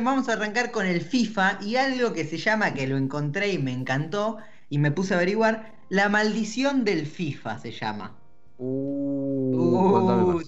vamos a arrancar con el FIFA y algo que se llama, que lo encontré y me encantó y me puse a averiguar, la maldición del FIFA se llama. Uh, Uh,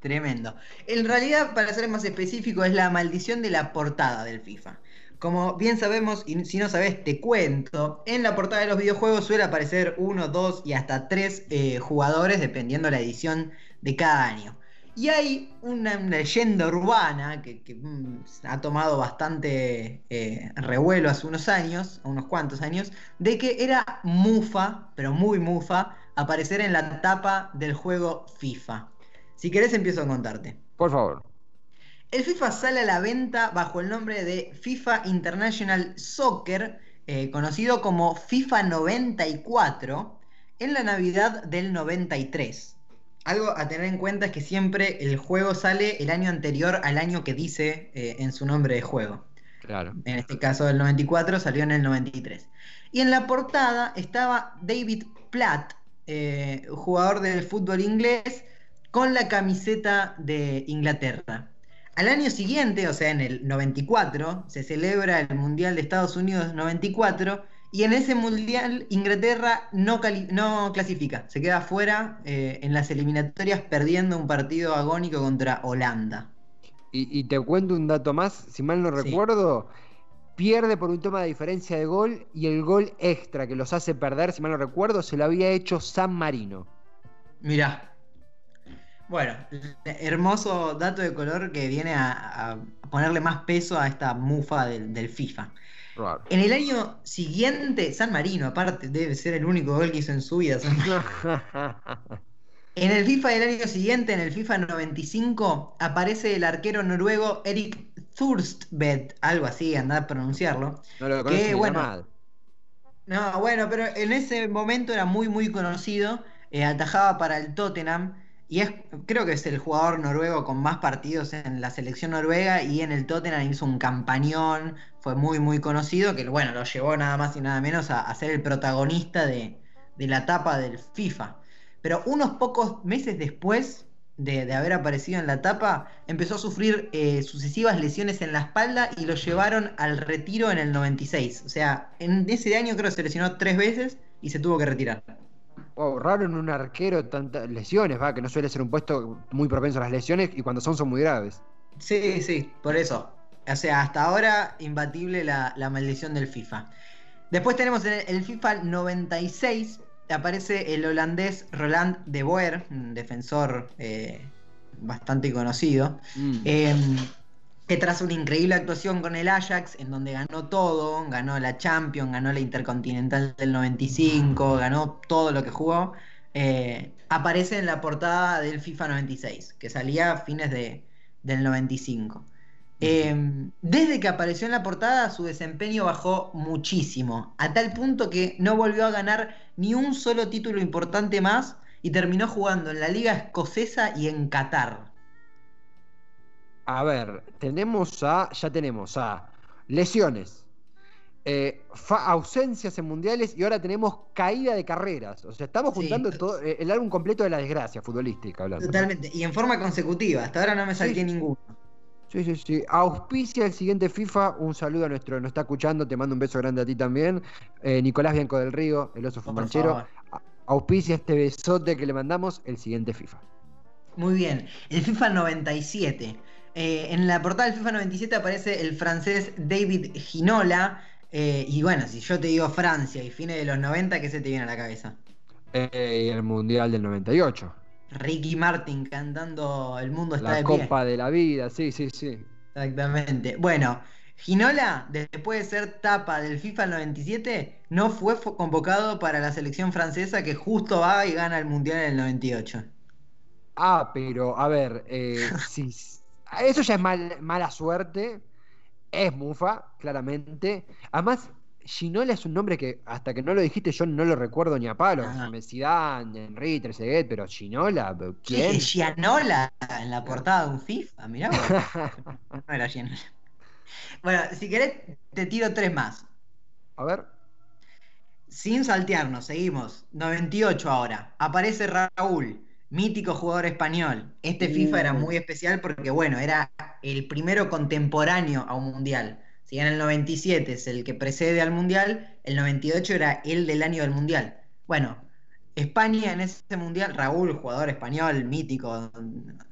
tremendo. En realidad, para ser más específico, es la maldición de la portada del FIFA. Como bien sabemos, y si no sabes, te cuento, en la portada de los videojuegos suele aparecer uno, dos y hasta tres eh, jugadores, dependiendo la edición de cada año. Y hay una, leyenda urbana que, que, mm, ha tomado bastante eh, revuelo hace unos años, unos cuantos años, de que era mufa, pero muy mufa, aparecer en la tapa del juego FIFA. Si querés empiezo a contarte. Por favor. El FIFA sale a la venta bajo el nombre de FIFA International Soccer, eh, conocido como FIFA 94, en la Navidad del 93. Algo a tener en cuenta es que siempre el juego sale el año anterior al año que dice eh, en su nombre de juego. Claro. En este caso el 94 salió en el 93. Y en la portada estaba David Platt, eh, jugador del fútbol inglés, con la camiseta de Inglaterra. Al año siguiente, o sea, en el 94, se celebra el Mundial de Estados Unidos 94 y en ese Mundial Inglaterra no, clasifica, se queda fuera eh, en las eliminatorias perdiendo un partido agónico contra Holanda. Y, y te cuento un dato más, si mal no Sí. recuerdo, pierde por un tema de diferencia de gol y el gol extra que los hace perder, si mal no recuerdo, se lo había hecho San Marino. Mirá. Bueno, hermoso dato de color que viene a, a ponerle más peso a esta mufa del, del FIFA. Raro. En el año siguiente, San Marino, aparte, debe ser el único gol que hizo en su vida. San Marino. En el FIFA del año siguiente, en el FIFA 95, aparece el arquero noruego Erik Thurstvedt, algo así, andá a pronunciarlo. no lo Que, bueno. No, bueno, pero en ese momento era muy, muy conocido. eh, atajaba para el Tottenham. Y es, creo que es el jugador noruego con más partidos en la selección noruega. Y en el Tottenham hizo un campañón. Fue muy, muy conocido. Que bueno, lo llevó nada más y nada menos a, a ser el protagonista de, de la tapa del FIFA. Pero unos pocos meses después de, de haber aparecido en la tapa, empezó a sufrir eh, sucesivas lesiones en la espalda y lo llevaron al retiro en el 96. O sea, en ese año creo que se lesionó tres veces y se tuvo que retirar. Raro en un arquero tantas lesiones, va, que no suele ser un puesto muy propenso a las lesiones y cuando son son muy graves. Sí, sí, por eso. O sea, hasta ahora imbatible la, la maldición del FIFA. Después tenemos en el, el FIFA 96, aparece el holandés Roland de Boer, un defensor eh, bastante conocido. Mm. Eh, que tras una increíble actuación con el Ajax, en donde ganó todo, ganó la Champions, ganó la Intercontinental del 95, ganó todo lo que jugó, eh, aparece en la portada del FIFA 96, que salía a fines de, del 95. Eh, desde que apareció en la portada, su desempeño bajó muchísimo, a tal punto que no volvió a ganar ni un solo título importante más y terminó jugando en la Liga Escocesa y en Qatar. A ver, tenemos a. Ya tenemos a lesiones, eh, ausencias en mundiales y ahora tenemos caída de carreras. O sea, estamos Sí. juntando todo, eh, el álbum completo de la desgracia futbolística hablando. Totalmente, y en forma consecutiva. Hasta ahora no me salté Sí. ninguno. Sí, sí, sí. Auspicia el siguiente FIFA. Un saludo a nuestro, nos está escuchando, te mando un beso grande a ti también. Eh, Nicolás Bianco del Río, el oso fumanchero. Auspicia este besote que le mandamos el siguiente FIFA. Muy bien. El FIFA 97. Eh, en la portada del FIFA 97 aparece el francés David Ginola. eh, y bueno, si yo te digo Francia y fines de los 90, ¿qué se te viene a la cabeza? Eh, y el Mundial del 98. Ricky Martin cantando El mundo está La de pie. Copa de la Vida, sí, sí, sí. Exactamente. Bueno, Ginola, después de ser tapa del FIFA 97, no fue convocado para la selección francesa que justo va y gana el Mundial en el 98. Ah, pero a ver, eh, eso ya es mal- mala suerte. Es Mufa, claramente. Además, Ginola es un nombre que hasta que no lo dijiste yo no lo recuerdo ni a palo. Zidane, Henry, Trezeguet, pero Ginola, ¿quién? ¿Qué? Gianola en la portada de un FIFA, mirá. No era Gianola. Bueno, si querés, te tiro tres más. a ver. Sin saltearnos, seguimos. 98 ahora. Aparece Raúl. Mítico jugador español. Este FIFA era muy especial porque, bueno, era el primero contemporáneo a un mundial. Si en el 97 es el que precede al mundial, el 98 era el del año del mundial. Bueno, España en ese mundial, Raúl, jugador español mítico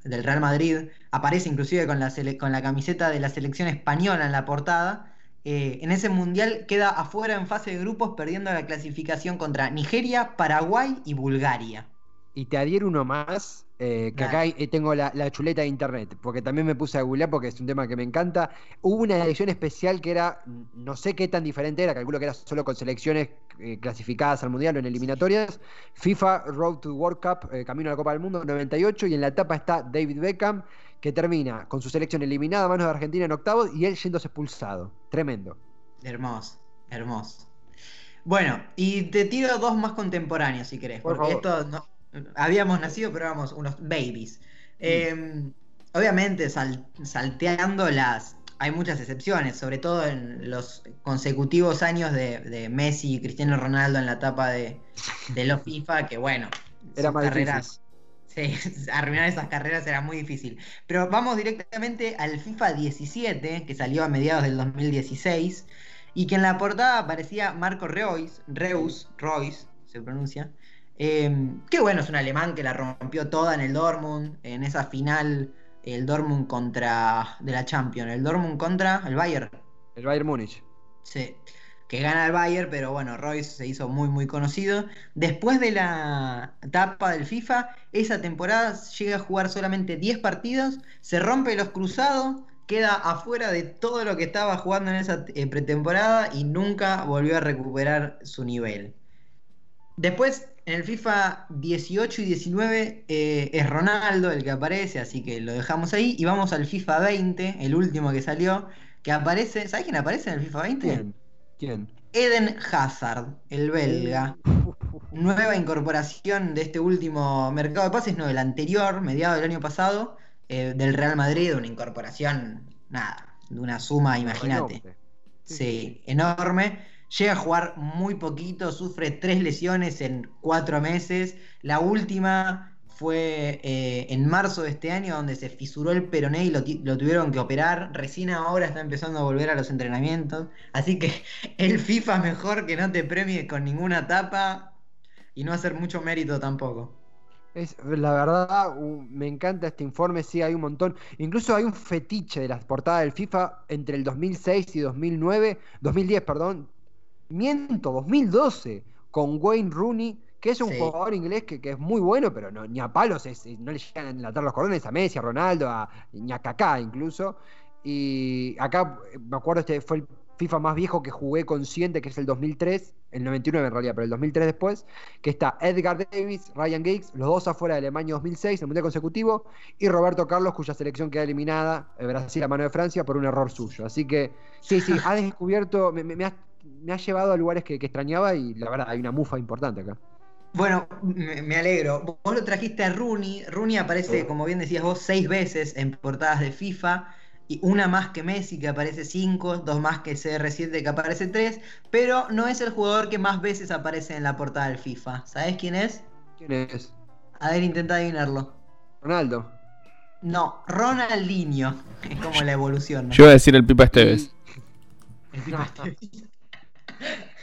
del Real Madrid, aparece inclusive con la, sele- con la camiseta de la selección española en la portada. Eh, en ese mundial queda afuera en fase de grupos, perdiendo la clasificación contra Nigeria, Paraguay y Bulgaria. Y te adhiero uno más, eh, que acá tengo la, la chuleta de internet, porque también me puse a googlear porque es un tema que me encanta. Hubo una edición especial que era, no sé qué tan diferente era, calculo que era solo con selecciones eh, clasificadas al Mundial o en eliminatorias. FIFA Road to World Cup, eh, Camino a la Copa del Mundo, 98, y en la etapa está David Beckham, que termina con su selección eliminada a manos de Argentina en octavos y él yéndose expulsado. Tremendo. Hermoso, hermoso. Bueno, y te tiro dos más contemporáneos si querés, Por porque favor. esto no- habíamos nacido, pero éramos unos babies. Eh, obviamente, sal- salteando las. Hay muchas excepciones, sobre todo en los consecutivos años de, de Messi y Cristiano Ronaldo en la etapa de, de los FIFA, que bueno, Era más carreras. Sí, arruinar esas carreras era muy difícil. Pero vamos directamente al FIFA 17, que salió a mediados del 2016, y que en la portada aparecía Marco Reus, Reus, Royce, se pronuncia. Eh, que bueno, es un alemán que la rompió toda en el Dortmund, en esa final, el Dortmund contra, de la Champions, el Dortmund contra el Bayern. El Bayern Múnich. Sí, que gana el Bayern, pero bueno, Royce se hizo muy muy conocido. Después de la etapa del FIFA, esa temporada llega a jugar solamente 10 partidos, se rompe los cruzados, queda afuera de todo lo que estaba jugando en esa eh, pretemporada y nunca volvió a recuperar su nivel. Después, en el FIFA 18 y 19 eh, es Ronaldo el que aparece, así que lo dejamos ahí. Y vamos al FIFA 20, el último que salió, que aparece. ¿Sabes quién aparece en el FIFA 20? ¿Quién? ¿Quién? Eden Hazard, el belga. Nueva incorporación de este último mercado de pases, no, el anterior, mediado del año pasado, eh, del Real Madrid, una incorporación, nada, de una suma, imagínate. Sí, enorme. Llega a jugar muy poquito, sufre tres lesiones en cuatro meses. La última fue eh, en marzo de este año, donde se fisuró el peroné y lo, lo tuvieron que operar. Recién ahora está empezando a volver a los entrenamientos. Así que el FIFA mejor que no te premie con ninguna tapa y no hacer mucho mérito tampoco. Es, la verdad, me encanta este informe, sí, hay un montón. Incluso hay un fetiche de las portadas del FIFA entre el 2006 y 2009, 2010, perdón. Miento, 2012, con Wayne Rooney, que es un Sí. jugador inglés que, que es muy bueno, pero no, ni a palos es- no le llegan a enlatar los cordones a Messi, a Ronaldo, a, ni a Kaká incluso. Y acá eh, me acuerdo, este fue el FIFA más viejo que jugué consciente, que es el 2003, el 99 en realidad, pero el 2003 después, que está Edgar Davis, Ryan Giggs, los dos afuera de Alemania 2006, el mundial consecutivo, y Roberto Carlos, cuya selección queda eliminada, eh, Brasil a mano de Francia, por un error suyo. Así que, sí, sí, ha descubierto, me, me- me ha, me ha llevado a lugares que, que extrañaba y la verdad, hay una mufa importante acá. Bueno, me, me alegro. Vos lo trajiste a Rooney. Rooney aparece, como bien decías vos, seis veces en portadas de FIFA. Y una más que Messi, que aparece cinco. Dos más que CR7, que aparece tres. Pero no es el jugador que más veces aparece en la portada del FIFA. ¿Sabés quién es? ¿Quién es? A ver, intenta adivinarlo. Ronaldo. No, Ronaldinho. Es como la evolución. ¿no? Yo iba a decir el Pipa Esteves. El tipo este.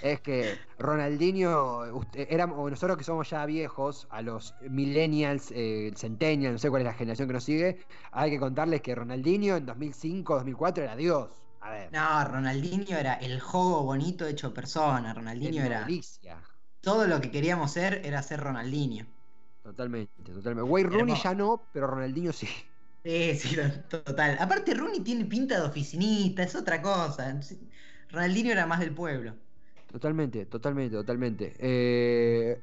Es que Ronaldinho, usted- o nosotros que somos ya viejos, a los millennials, eh, centennials, no sé cuál es la generación que nos sigue, hay que contarles que Ronaldinho en 2005, 2004 era Dios. A ver, No, Ronaldinho era el juego bonito hecho persona. Ronaldinho era. delicia. Todo lo que queríamos ser era ser Ronaldinho. Totalmente, totalmente. Wayne Rooney ya no, pero Ronaldinho sí. Sí, sí, to- total. Aparte, Rooney tiene pinta de oficinista, es otra cosa. Ronaldinho era más del pueblo. Totalmente, totalmente, totalmente. Eh,